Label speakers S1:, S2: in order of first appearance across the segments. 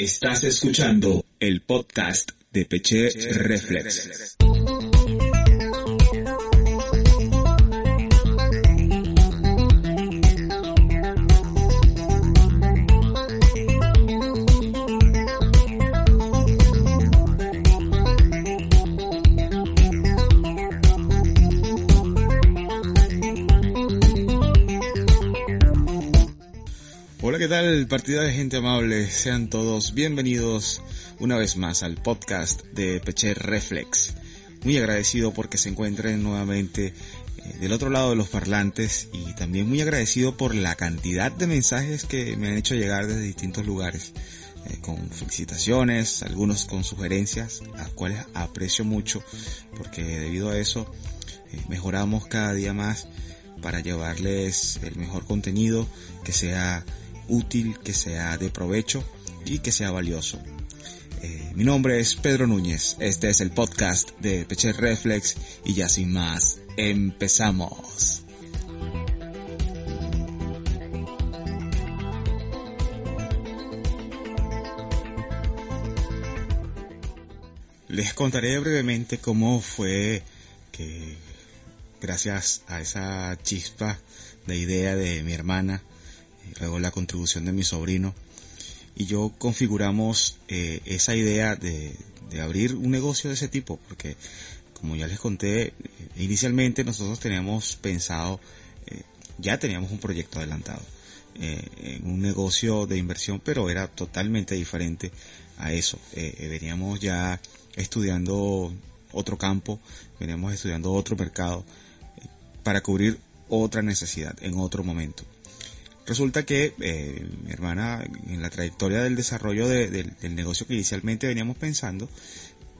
S1: Estás escuchando el podcast de Peche Reflex. ¿Qué tal? Partida de gente amable. Sean todos bienvenidos una vez más al podcast de Peche Reflex. Muy agradecido porque se encuentren nuevamente eh, del otro lado de los parlantes y también muy agradecido por la cantidad de mensajes que me han hecho llegar desde distintos lugares. eh, con felicitaciones, algunos con sugerencias, las cuales aprecio mucho porque debido a eso eh, mejoramos cada día más para llevarles el mejor contenido que sea útil, que sea de provecho y que sea valioso. Eh, mi nombre es Pedro Núñez, este es el podcast de Peche Reflex y ya sin más, empezamos. Les contaré brevemente cómo fue que gracias a esa chispa de idea de mi hermana, luego la contribución de mi sobrino, y yo configuramos eh, esa idea de, abrir un negocio de ese tipo, porque como ya les conté, eh, inicialmente nosotros teníamos pensado, eh, ya teníamos un proyecto adelantado, en un negocio de inversión, pero era totalmente diferente a eso. veníamos ya estudiando otro campo, veníamos estudiando otro mercado para cubrir otra necesidad en otro momento. Resulta que eh, mi hermana, en la trayectoria del desarrollo de, de, del negocio que inicialmente veníamos pensando,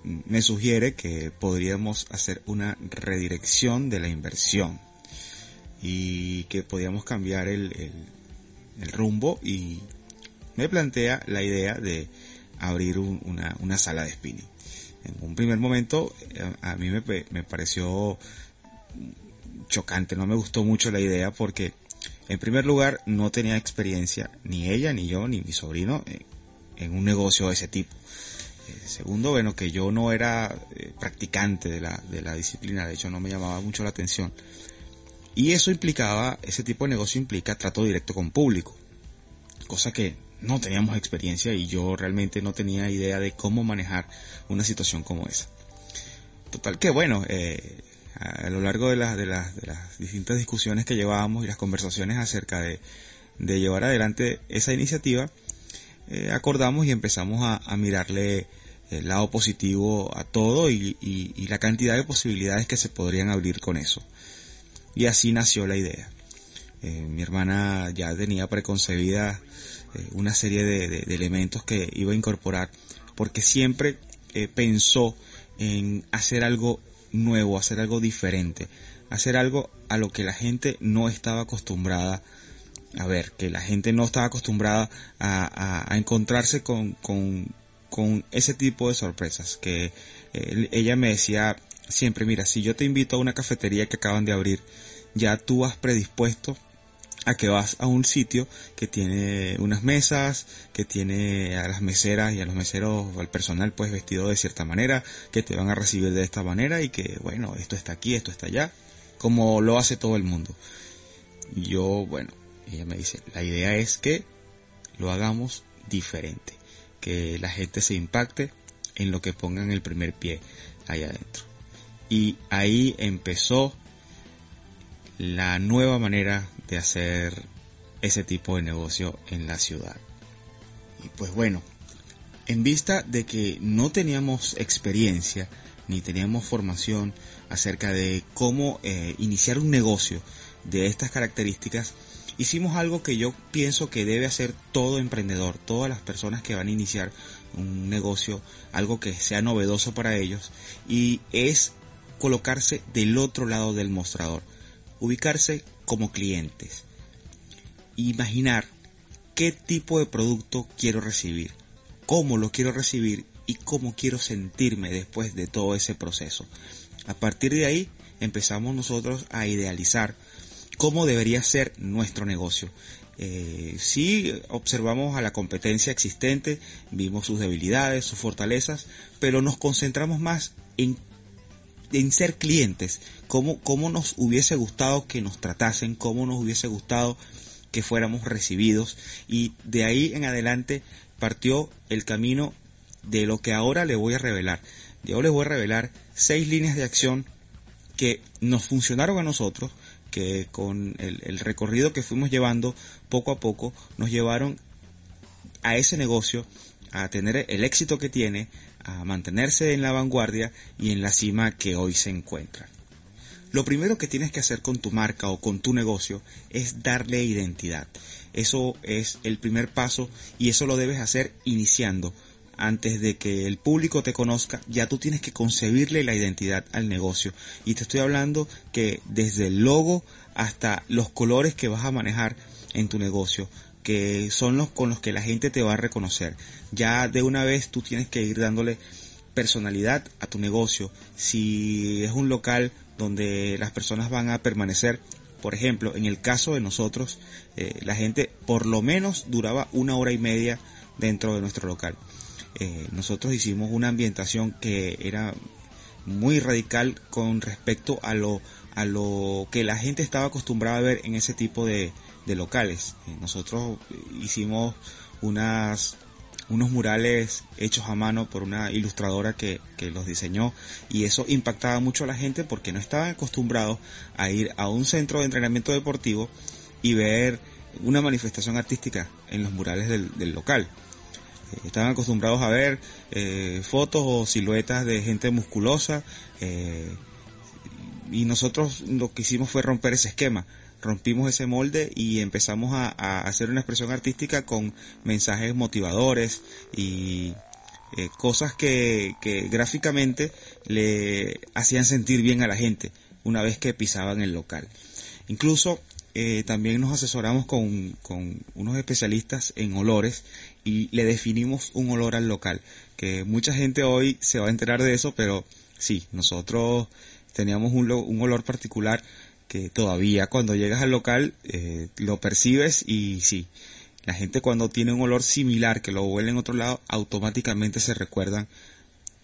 S1: me sugiere que podríamos hacer una redirección de la inversión y que podíamos cambiar el, rumbo y me plantea la idea de abrir un, una, sala de spinning. En un primer momento a, a mí me, me pareció chocante, no me gustó mucho la idea porque en primer lugar no tenía experiencia ni ella, ni yo, ni mi sobrino en, en un negocio de ese tipo. Eh, segundo, bueno, que yo no era eh, practicante de la, de la disciplina, de hecho no me llamaba mucho la atención. Y eso implicaba, ese tipo de negocio implica trato directo con público, cosa que no teníamos experiencia y yo realmente no tenía idea de cómo manejar una situación como esa. Total que bueno, eh, a lo largo de, la, de, las, de las distintas discusiones que llevábamos y las conversaciones acerca de, de llevar adelante esa iniciativa, eh, acordamos y empezamos a, a, mirarle el lado positivo a todo y, y, la cantidad de posibilidades que se podrían abrir con eso. Y así nació la idea. Eh, mi hermana ya tenía preconcebida eh, una serie de, de, de, elementos que iba a incorporar porque siempre eh, pensó en hacer algo nuevo, hacer algo diferente, hacer algo a lo que la gente no estaba acostumbrada a ver, que la gente no estaba acostumbrada a, a, encontrarse con, con, con, ese tipo de sorpresas, que eh, ella me decía siempre, mira, si yo te invito a una cafetería que acaban de abrir, ya tú has predispuesto a que vas a un sitio que tiene unas mesas, que tiene a las meseras y a los meseros, al personal pues vestido de cierta manera, que te van a recibir de esta manera y que bueno, esto está aquí, esto está allá, como lo hace todo el mundo. Yo, bueno, ella me dice, la idea es que lo hagamos diferente, que la gente se impacte en lo que pongan el primer pie ahí adentro. Y ahí empezó la nueva manera de hacer ese tipo de negocio en la ciudad. Y pues bueno, en vista de que no teníamos experiencia, ni teníamos formación acerca de cómo eh, iniciar un negocio de estas características, hicimos algo que yo pienso que debe hacer todo emprendedor, todas las personas que van a iniciar un negocio, algo que sea novedoso para ellos, y es colocarse del otro lado del mostrador, ubicarse como clientes, imaginar qué tipo de producto quiero recibir, cómo lo quiero recibir y cómo quiero sentirme después de todo ese proceso. A partir de ahí empezamos nosotros a idealizar cómo debería ser nuestro negocio. Eh, si observamos a la competencia existente, vimos sus debilidades, sus fortalezas, pero nos concentramos más en, en ser clientes, cómo, cómo nos hubiese gustado que nos tratasen, cómo nos hubiese gustado que fuéramos recibidos y de ahí en adelante partió el camino de lo que ahora le voy a revelar. Yo les voy a revelar seis líneas de acción que nos funcionaron a nosotros, que con el, recorrido que fuimos llevando poco a poco nos llevaron a ese negocio, a tener el éxito que tiene, a mantenerse en la vanguardia y en la cima que hoy se encuentra. Lo primero que tienes que hacer con tu marca o con tu negocio es darle identidad. Eso es el primer paso y eso lo debes hacer iniciando antes de que el público te conozca, ya tú tienes que concebirle la identidad al negocio. Y te estoy hablando que desde el logo hasta los colores que vas a manejar en tu negocio, que son los con los que la gente te va a reconocer. Ya de una vez tú tienes que ir dándole personalidad a tu negocio. Si es un local donde las personas van a permanecer, por ejemplo, en el caso de nosotros, eh, la gente por lo menos duraba una hora y media dentro de nuestro local. Eh, nosotros hicimos una ambientación que era muy radical con respecto a lo, a lo que la gente estaba acostumbrada a ver en ese tipo de, locales. Eh, nosotros hicimos unas unos murales hechos a mano por una ilustradora que, que, los diseñó y eso impactaba mucho a la gente porque no estaban acostumbrados a ir a un centro de entrenamiento deportivo y ver una manifestación artística en los murales del, local. Estaban acostumbrados a ver eh, fotos o siluetas de gente musculosa eh, y nosotros lo que hicimos fue romper ese esquema. Rompimos ese molde y empezamos a, hacer una expresión artística con mensajes motivadores y eh, cosas que, que gráficamente le hacían sentir bien a la gente una vez que pisaban el local. Incluso eh, también nos asesoramos con, unos especialistas en olores y le definimos un olor al local, que mucha gente hoy se va a enterar de eso, pero sí, nosotros teníamos un, un olor particular que todavía cuando llegas al local eh, lo percibes y sí, la gente cuando tiene un olor similar que lo huele en otro lado, automáticamente se recuerdan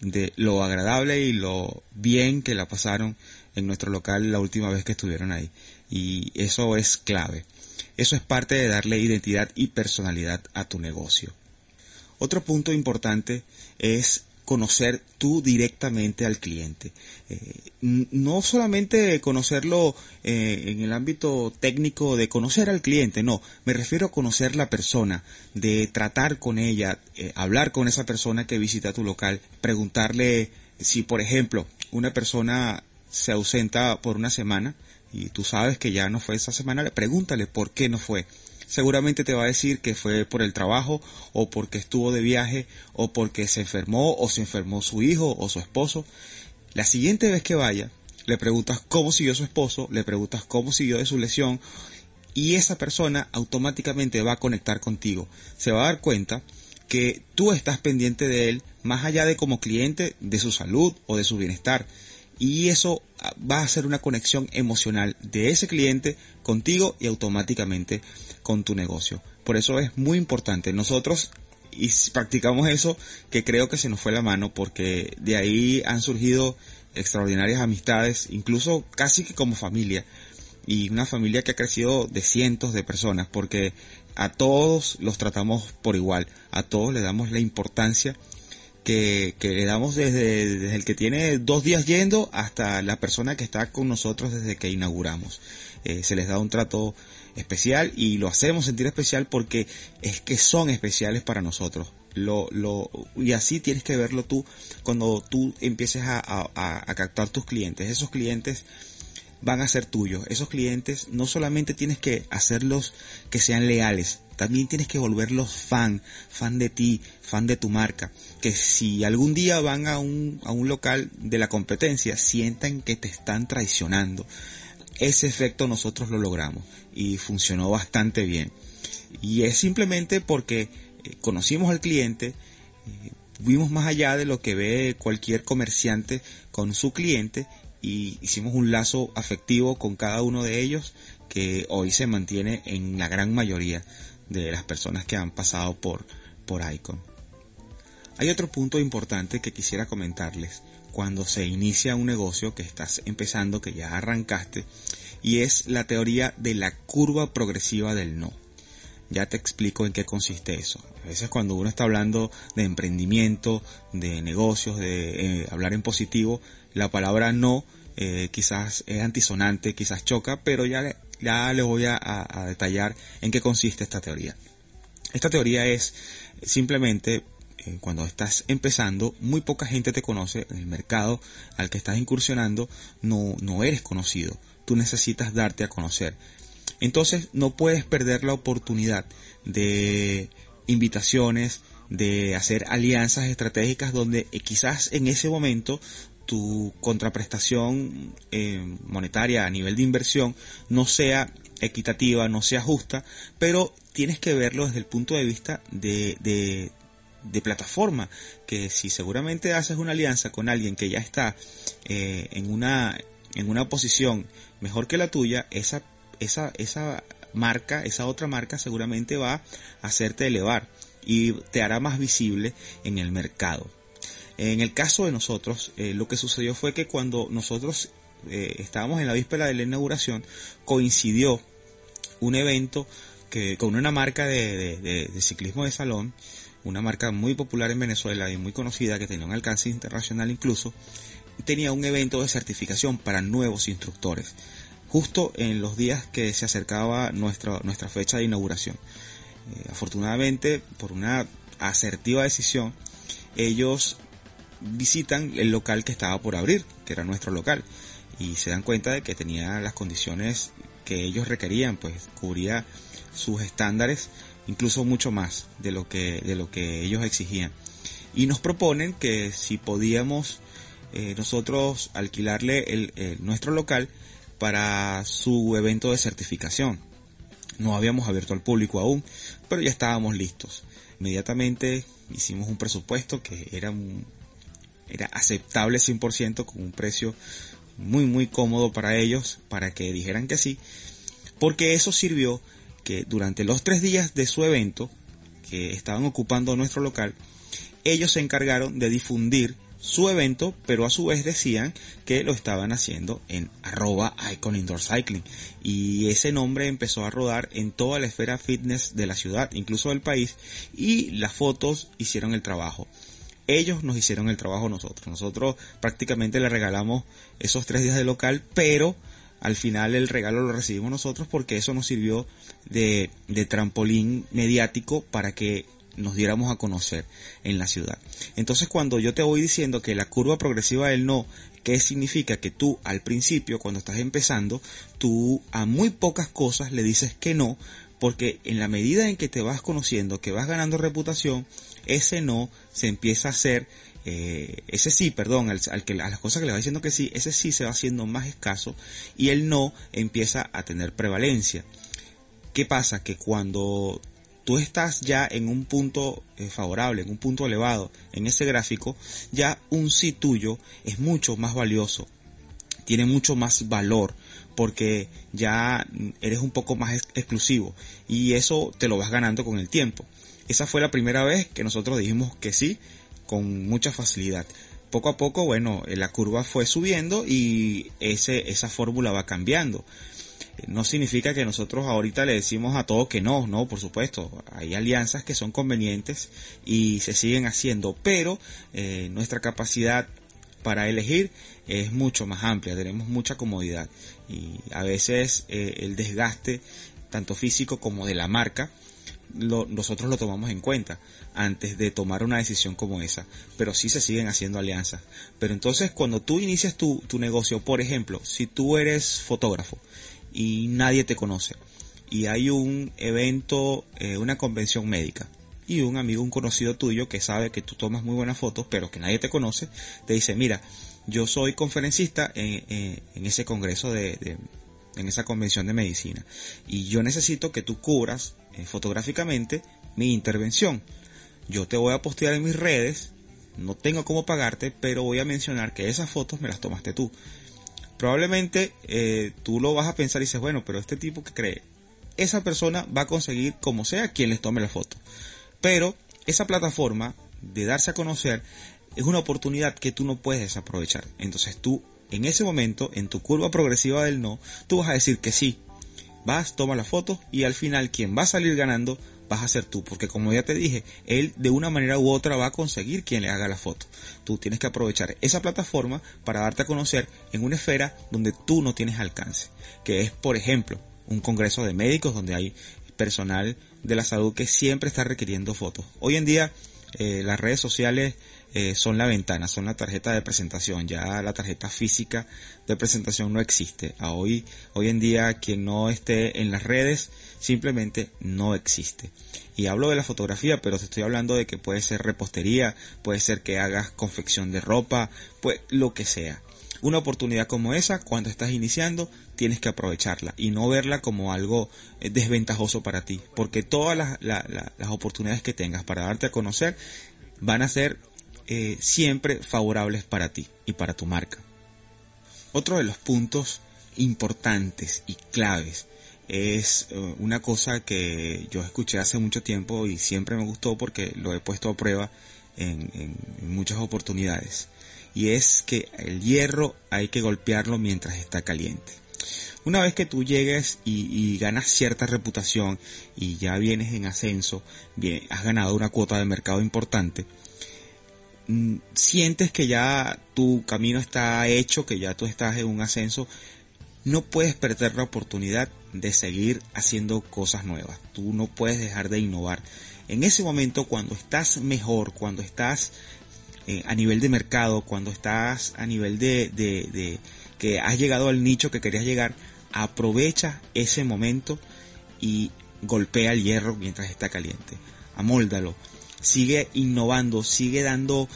S1: de lo agradable y lo bien que la pasaron en nuestro local la última vez que estuvieron ahí. Y eso es clave. Eso es parte de darle identidad y personalidad a tu negocio. Otro punto importante es conocer tú directamente al cliente. Eh, no solamente conocerlo eh, en el ámbito técnico de conocer al cliente, no, me refiero a conocer la persona, de tratar con ella, eh, hablar con esa persona que visita tu local, preguntarle si, por ejemplo, una persona se ausenta por una semana y tú sabes que ya no fue esa semana, le pregúntale por qué no fue. Seguramente te va a decir que fue por el trabajo o porque estuvo de viaje o porque se enfermó o se enfermó su hijo o su esposo. La siguiente vez que vaya, le preguntas cómo siguió su esposo, le preguntas cómo siguió de su lesión y esa persona automáticamente va a conectar contigo. Se va a dar cuenta que tú estás pendiente de él más allá de como cliente de su salud o de su bienestar y eso ah, va a ser una conexión emocional de ese cliente contigo y automáticamente con tu negocio. Por eso es muy importante. Nosotros y practicamos eso que creo que se nos fue la mano porque de ahí han surgido extraordinarias amistades, incluso casi que como familia. Y una familia que ha crecido de cientos de personas porque a todos los tratamos por igual, a todos le damos la importancia que, le damos desde, el que tiene dos días yendo hasta la persona que está con nosotros desde que inauguramos. Eh, se les da un trato especial y lo hacemos sentir especial porque es que son especiales para nosotros. Lo, lo, y así tienes que verlo tú cuando tú empieces a, a captar tus clientes. Esos clientes van a ser tuyos. Esos clientes no solamente tienes que hacerlos que sean leales, también tienes que volverlos fan, fan de ti, fan de tu marca. Que si algún día van a un, a un local de la competencia, sientan que te están traicionando. Ese efecto nosotros lo logramos y funcionó bastante bien. Y es simplemente porque eh, conocimos al cliente, eh, vimos más allá de lo que ve cualquier comerciante con su cliente y hicimos un lazo afectivo con cada uno de ellos que hoy se mantiene en la gran mayoría de las personas que han pasado por, por ICON. Hay otro punto importante que quisiera comentarles cuando se inicia un negocio que estás empezando, que ya arrancaste, y es la teoría de la curva progresiva del no. Ya te explico en qué consiste eso. A veces cuando uno está hablando de emprendimiento, de negocios, de eh, hablar en positivo, la palabra no eh, quizás es antisonante, quizás choca, pero ya ya les voy a, detallar en qué consiste esta teoría. Esta teoría es simplemente cuando estás empezando, muy poca gente te conoce en el mercado al que estás incursionando, no, no eres conocido. Tú necesitas darte a conocer. Entonces no puedes perder la oportunidad de invitaciones, de hacer alianzas estratégicas donde eh, quizás en ese momento tu contraprestación eh, monetaria a nivel de inversión no sea equitativa, no sea justa, pero tienes que verlo desde el punto de vista de, de plataforma, que si seguramente haces una alianza con alguien que ya está eh, en, una, en una posición mejor que la tuya, esa, esa, esa marca, esa otra marca seguramente va a hacerte elevar y te hará más visible en el mercado. En el caso de nosotros, eh, lo que sucedió fue que cuando nosotros eh, estábamos en la víspera de la inauguración, coincidió un evento que con una marca de, ciclismo de salón, una marca muy popular en Venezuela y muy conocida que tenía un alcance internacional incluso, tenía un evento de certificación para nuevos instructores, justo en los días que se acercaba nuestra, nuestra fecha de inauguración. Eh, afortunadamente, por una asertiva decisión, ellos visitan el local que estaba por abrir, que era nuestro local, y se dan cuenta de que tenía las condiciones que ellos requerían, pues cubría sus estándares, incluso mucho más de lo que, de lo que ellos exigían. Y nos proponen que si podíamos eh, nosotros alquilarle el, nuestro local para su evento de certificación. No habíamos abierto al público aún, pero ya estábamos listos. Inmediatamente hicimos un presupuesto que era era aceptable 100% con un precio muy muy cómodo para ellos para que dijeran que sí porque eso sirvió que durante los tres días de su evento que estaban ocupando nuestro local ellos se encargaron de difundir su evento, pero a su vez decían que lo estaban haciendo en arroba Icon Indoor Cycling. Y ese nombre empezó a rodar en toda la esfera fitness de la ciudad, incluso del país, y las fotos hicieron el trabajo ellos nos hicieron el trabajo nosotros. Nosotros prácticamente le regalamos esos tres días de local, pero al final el regalo lo recibimos nosotros porque eso nos sirvió de, trampolín mediático para que nos diéramos a conocer en la ciudad. Entonces cuando yo te voy diciendo que la curva progresiva del no, ¿qué significa? Que tú al principio, cuando estás empezando, tú a muy pocas cosas le dices que no, porque en la medida en que te vas conociendo, que vas ganando reputación, ese no se empieza a hacer, eh, ese sí, perdón, al, que, a las cosas que le va diciendo que sí, ese sí se va haciendo más escaso y el no empieza a tener prevalencia. ¿Qué pasa? Que cuando tú estás ya en un punto eh, favorable, en un punto elevado en ese gráfico, ya un sí tuyo es mucho más valioso, tiene mucho más valor porque ya eres un poco más exclusivo y eso te lo vas ganando con el tiempo. Esa fue la primera vez que nosotros dijimos que sí con mucha facilidad. Poco a poco, bueno, eh, la curva fue subiendo y ese, esa fórmula va cambiando. No significa que nosotros ahorita le decimos a todos que no, no, por supuesto. Hay alianzas que son convenientes y se siguen haciendo, pero eh, nuestra capacidad para elegir es mucho más amplia, tenemos mucha comodidad y a veces eh, el desgaste tanto físico como de la marca nosotros lo tomamos en cuenta antes de tomar una decisión como esa, pero sí se siguen haciendo alianzas. Pero entonces cuando tú inicias tu, tu negocio, por ejemplo, si tú eres fotógrafo y nadie te conoce y hay un evento, eh, una convención médica, y un amigo, un conocido tuyo que sabe que tú tomas muy buenas fotos, pero que nadie te conoce, te dice, mira, yo soy conferencista en, ese congreso de, en esa convención de medicina, y yo necesito que tú cubras eh, fotográficamente mi intervención. Yo te voy a postear en mis redes, no tengo cómo pagarte, pero voy a mencionar que esas fotos me las tomaste tú. Probablemente eh, tú lo vas a pensar y dices, bueno, pero este tipo que cree, esa persona va a conseguir como sea quien les tome la foto. Pero esa plataforma de darse a conocer es una oportunidad que tú no puedes desaprovechar. Entonces tú, en ese momento, en tu curva progresiva del no, tú vas a decir que sí, vas, toma la foto y al final quien va a salir ganando vas a ser tú, porque como ya te dije, él de una manera u otra va a conseguir quien le haga la foto. Tú tienes que aprovechar esa plataforma para darte a conocer en una esfera donde tú no tienes alcance, que es, por ejemplo, un congreso de médicos donde hay personal de la salud que siempre está requiriendo fotos. Hoy en día eh, las redes sociales eh, son la ventana, son la tarjeta de presentación. Ya la tarjeta física de presentación no existe. A hoy, hoy en día quien no esté en las redes simplemente no existe. Y hablo de la fotografía, pero te estoy hablando de que puede ser repostería, puede ser que hagas confección de ropa, pues lo que sea. Una oportunidad como esa, cuando estás iniciando, tienes que aprovecharla y no verla como algo eh, desventajoso para ti, porque todas las, las oportunidades que tengas para darte a conocer van a ser eh, siempre favorables para ti y para tu marca. Otro de los puntos importantes y claves es eh, una cosa que yo escuché hace mucho tiempo y siempre me gustó porque lo he puesto a prueba en, muchas oportunidades. Y es que el hierro hay que golpearlo mientras está caliente. Una vez que tú llegues y, ganas cierta reputación y ya vienes en ascenso, bien, has ganado una cuota de mercado importante, sientes que ya tu camino está hecho, que ya tú estás en un ascenso, no puedes perder la oportunidad de seguir haciendo cosas nuevas. Tú no puedes dejar de innovar. En ese momento, cuando estás mejor, cuando estás eh, a nivel de mercado, cuando estás a nivel de, de, de que has llegado al nicho que querías llegar, aprovecha ese momento y golpea el hierro mientras está caliente. Amóldalo sigue innovando, sigue dando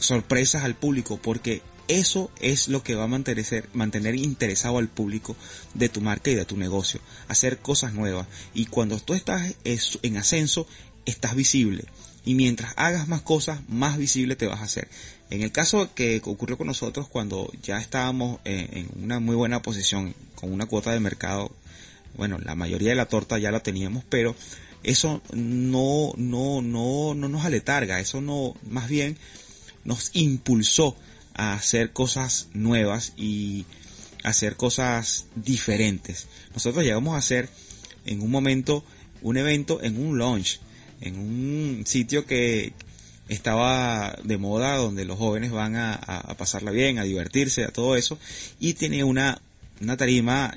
S1: sorpresas al público, porque eso es lo que va a mantener, mantener interesado al público de tu marca y de tu negocio, hacer cosas nuevas. Y cuando tú estás en ascenso, estás visible. Y mientras hagas más cosas, más visible te vas a hacer. En el caso que ocurrió con nosotros cuando ya estábamos en una muy buena posición, con una cuota de mercado, bueno, la mayoría de la torta ya la teníamos, pero eso no, no, no, no nos aletarga, eso no, más bien nos impulsó a hacer cosas nuevas y hacer cosas diferentes. Nosotros llegamos a hacer en un momento un evento en un launch, en un sitio que estaba de moda donde los jóvenes van a, pasarla bien, a divertirse, a todo eso, y tenía una, una tarima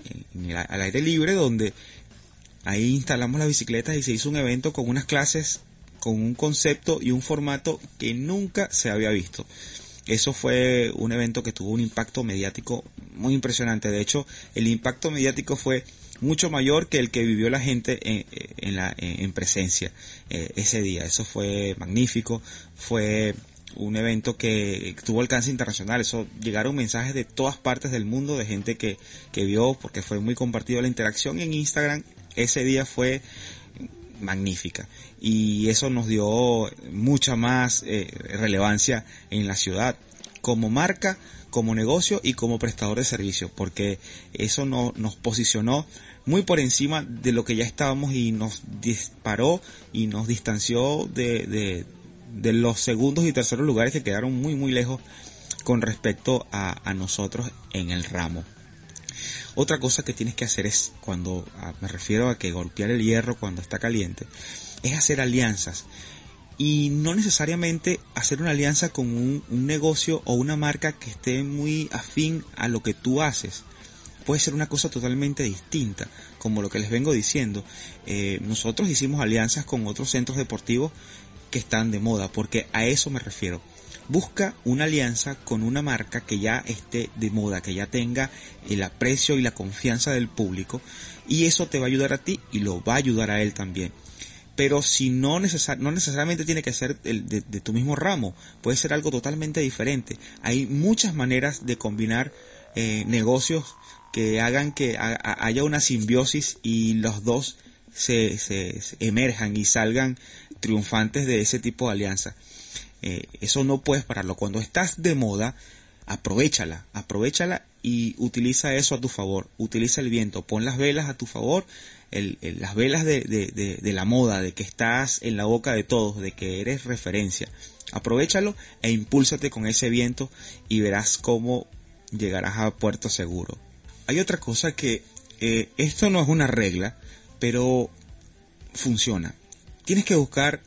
S1: al aire libre donde Ahí instalamos las bicicletas y se hizo un evento con unas clases, con un concepto y un formato que nunca se había visto. Eso fue un evento que tuvo un impacto mediático muy impresionante. De hecho, el impacto mediático fue mucho mayor que el que vivió la gente en, la, en presencia eh, ese día. Eso fue magnífico. Fue un evento que tuvo alcance internacional. Eso llegaron mensajes de todas partes del mundo de gente que, que vio porque fue muy compartido la interacción en Instagram ese día fue magnífica y eso nos dio mucha más eh, relevancia en la ciudad como marca, como negocio y como prestador de servicios porque eso nos posicionó muy por encima de lo que ya estábamos y nos disparó y nos distanció de, de, de los segundos y terceros lugares que quedaron muy muy lejos con respecto a, a nosotros en el ramo. Otra cosa que tienes que hacer es, cuando ah, me refiero a que golpear el hierro cuando está caliente, es hacer alianzas. Y no necesariamente hacer una alianza con un, negocio o una marca que esté muy afín a lo que tú haces. puede ser una cosa totalmente distinta, como lo que les vengo diciendo. Eh, nosotros hicimos alianzas con otros centros deportivos que están de moda, porque a eso me refiero. Busca una alianza con una marca que ya esté de moda, que ya tenga el aprecio y la confianza del público, y eso te va a ayudar a ti y lo va a ayudar a él también pero si no, no necesariamente tiene que ser de, tu mismo ramo, puede ser algo totalmente diferente. Hay muchas maneras de combinar eh, negocios que hagan que haya una simbiosis y los dos se, emerjan y salgan triunfantes de ese tipo de alianza. Eh, eso no puedes pararlo. Cuando estás de moda, aprovechala, aprovechala y utiliza eso a tu favor. Utiliza el viento, pon las velas a tu favor las velas de, la moda, de que estás en la boca de todos, de que eres referencia. Aprovechalo e impúlsate con ese viento y verás cómo llegarás a puerto seguro. Hay otra cosa que eh, esto no es una regla, pero funciona. Tienes que buscar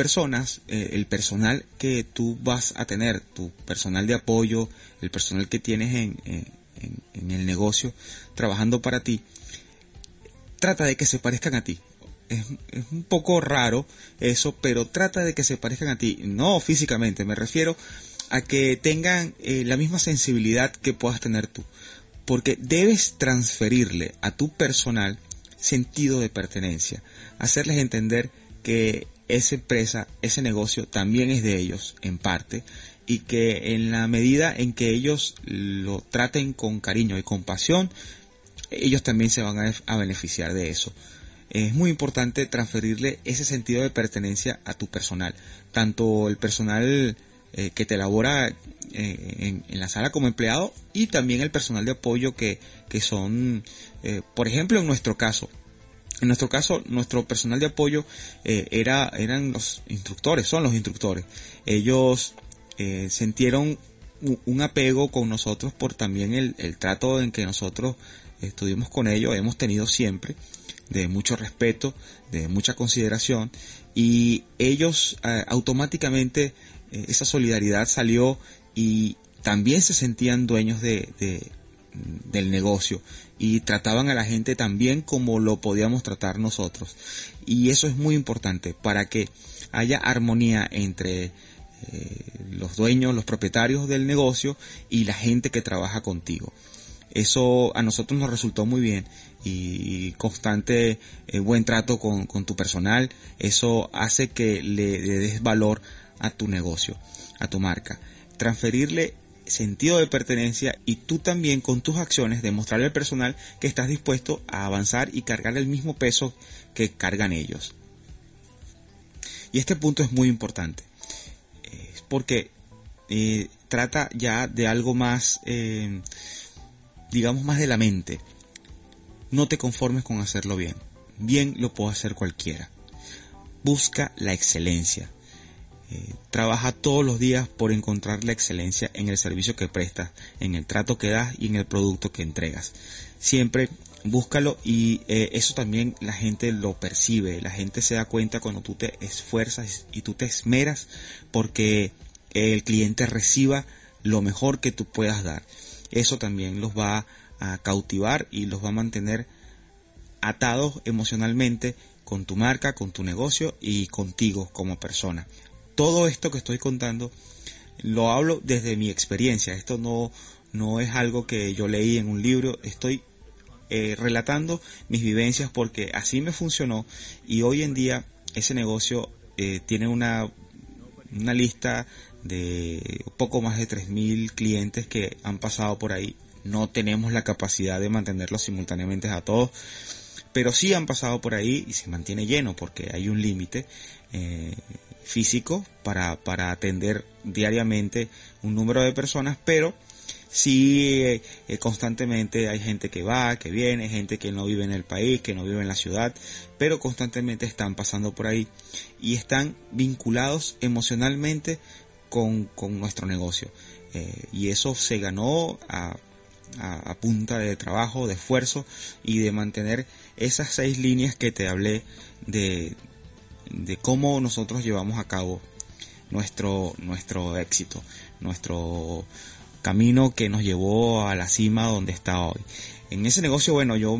S1: personas, eh, el personal que tú vas a tener, tu personal de apoyo, el personal que tienes en, en el negocio trabajando para ti, trata de que se parezcan a ti. Es, un poco raro eso, pero trata de que se parezcan a ti. No físicamente, me refiero a que tengan eh, la misma sensibilidad que puedas tener tú. Porque debes transferirle a tu personal sentido de pertenencia. Hacerles entender que esa empresa, ese negocio también es de ellos, en parte, y que en la medida en que ellos lo traten con cariño y compasión, ellos también se van a, beneficiar de eso. Es muy importante transferirle ese sentido de pertenencia a tu personal, tanto el personal eh, que te elabora eh, en, la sala como empleado y también el personal de apoyo que, que son, eh, por ejemplo, en nuestro caso, en nuestro caso, nuestro personal de apoyo era, eran los instructores, son los instructores. Ellos sintieron un, apego con nosotros por también el, el, trato en que nosotros estuvimos con ellos, hemos tenido siempre, de mucho respeto, de mucha consideración, y ellos eh, automáticamente eh, esa solidaridad salió y también se sentían dueños de, del negocio y trataban a la gente también como lo podíamos tratar nosotros. Y eso es muy importante para que haya armonía entre eh, los dueños, los propietarios del negocio y la gente que trabaja contigo. Eso a nosotros nos resultó muy bien y constante eh, buen trato con, tu personal, eso hace que le, des valor a tu negocio, a tu marca. Transferirle sentido de pertenencia y tú también con tus acciones demostrarle al personal que estás dispuesto a avanzar y cargar el mismo peso que cargan ellos. Y este punto es muy importante, es porque eh, trata ya de algo más eh, digamos más de la mente. No te conformes con hacerlo bien. Bien lo puede hacer cualquiera. Busca la excelencia. Eh, trabaja todos los días por encontrar la excelencia en el servicio que prestas, en el trato que das y en el producto que entregas. Siempre búscalo y eh, eso también la gente lo percibe, la gente se da cuenta cuando tú te esfuerzas y tú te esmeras porque el cliente reciba lo mejor que tú puedas dar eso también los va a cautivar y los va a mantener atados emocionalmente con tu marca, con tu negocio y contigo como persona. Todo esto que estoy contando lo hablo desde mi experiencia. Esto no, no es algo que yo leí en un libro. Estoy eh, relatando mis vivencias porque así me funcionó y hoy en día ese negocio eh, tiene una, una lista de poco más de 3.000 clientes que han pasado por ahí. No tenemos la capacidad de mantenerlos simultáneamente a todos, pero sí han pasado por ahí y se mantiene lleno porque hay un límite eh, físico para, para atender diariamente un número de personas, pero sí eh, constantemente hay gente que va, que viene, gente que no vive en el país, que no vive en la ciudad, pero constantemente están pasando por ahí y están vinculados emocionalmente con, nuestro negocio. Eh, y eso se ganó a, a, punta de trabajo, de esfuerzo y de mantener esas seis líneas que te hablé de, de cómo nosotros llevamos a cabo nuestro, nuestro éxito, nuestro, camino que nos llevó a la cima donde está hoy. En ese negocio, bueno, yo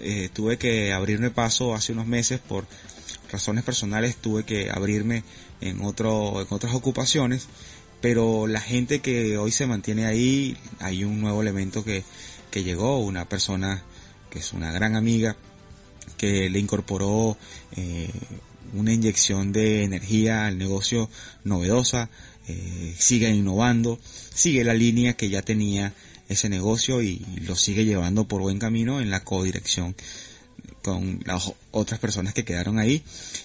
S1: eh, tuve que abrirme paso hace unos meses por razones personales, tuve que abrirme en, otro, en otras ocupaciones, pero la gente que hoy se mantiene ahí, hay un nuevo elemento que, que llegó, una persona que es una gran amiga, que le incorporó eh, una inyección de energía al negocio novedosa, eh, sigue innovando, sigue la línea que ya tenía ese negocio y lo sigue llevando por buen camino en la codirección con las otras personas que quedaron ahí.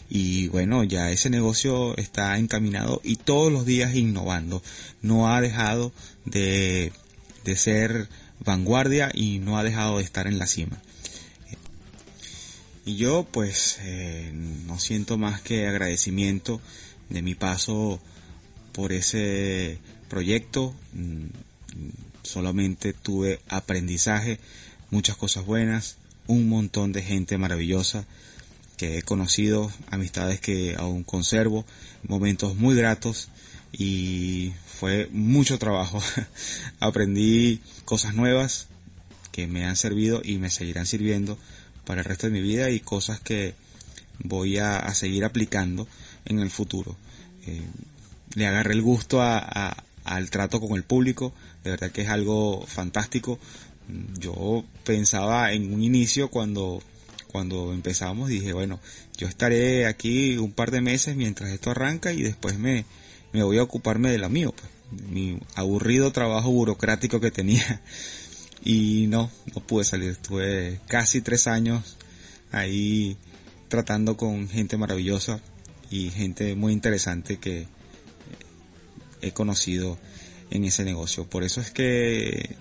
S1: Y bueno ya ese negocio está encaminado y todos los días innovando. No ha dejado de, de ser vanguardia y no ha dejado de estar en la cima y yo pues eh, no siento más que agradecimiento de mi paso por ese proyecto. Mm, solamente tuve aprendizaje, muchas cosas buenas, un montón de gente maravillosa que he conocido, amistades que aún conservo, momentos muy gratos y fue mucho trabajo. Aprendí cosas nuevas que me han servido y me seguirán sirviendo para el resto de mi vida y cosas que voy a, seguir aplicando en el futuro. Eh, le agarré el gusto al trato con el público, de verdad que es algo fantástico. Yo pensaba en un inicio cuando, cuando empezamos, dije, bueno, yo estaré aquí un par de meses mientras esto arranca y después me, me voy a ocuparme de lo mío, pues, mi aburrido trabajo burocrático que tenía y no, no pude salir. Estuve casi tres años ahí tratando con gente maravillosa y gente muy interesante que he conocido en ese negocio. Por eso es que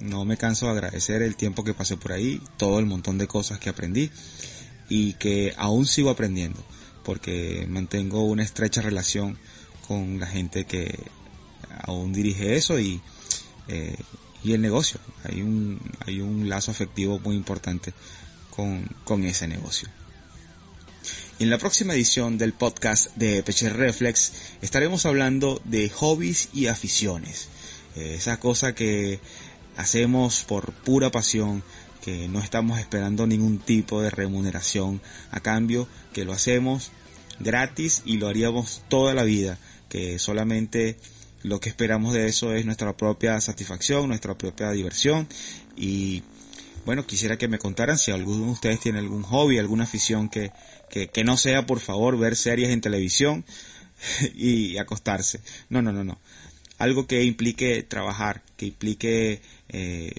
S1: no me canso de agradecer el tiempo que pasé por ahí, todo el montón de cosas que aprendí y que aún sigo aprendiendo porque mantengo una estrecha relación con la gente que aún dirige eso y eh, y el negocio. Hay un, hay un lazo afectivo muy importante con, con ese negocio. En la próxima edición del podcast de Peche Reflex estaremos hablando de hobbies y aficiones. Eh, esa cosa que hacemos por pura pasión, que no estamos esperando ningún tipo de remuneración a cambio, que lo hacemos gratis y lo haríamos toda la vida, que solamente lo que esperamos de eso es nuestra propia satisfacción, nuestra propia diversión y bueno, quisiera que me contaran si alguno de ustedes tiene algún hobby, alguna afición que, que, no sea por favor ver series en televisión y acostarse. No, no, no, no. Algo que implique trabajar, que implique eh,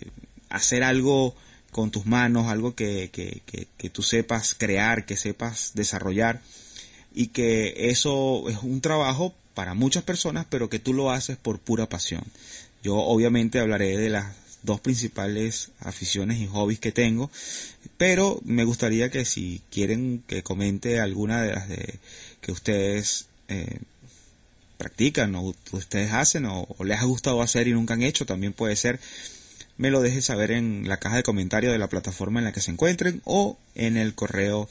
S1: hacer algo con tus manos, algo que, que, que, que tú sepas crear, que sepas desarrollar y que eso es un trabajo para muchas personas, pero que tú lo haces por pura pasión. Yo obviamente hablaré de las dos principales aficiones y hobbies que tengo, pero me gustaría que si quieren que comente alguna de las de que ustedes eh, practican o ustedes hacen o, les ha gustado hacer y nunca han hecho, también puede ser, me lo dejen saber en la caja de comentarios de la plataforma en la que se encuentren o en el correo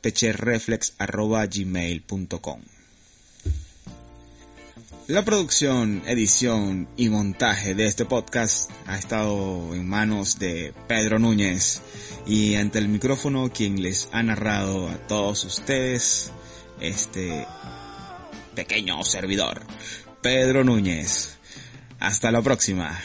S1: pecherreflex.gmail.com. La producción, edición y montaje de este podcast ha estado en manos de Pedro Núñez y ante el micrófono quien les ha narrado a todos ustedes este pequeño servidor, Pedro Núñez. Hasta la próxima.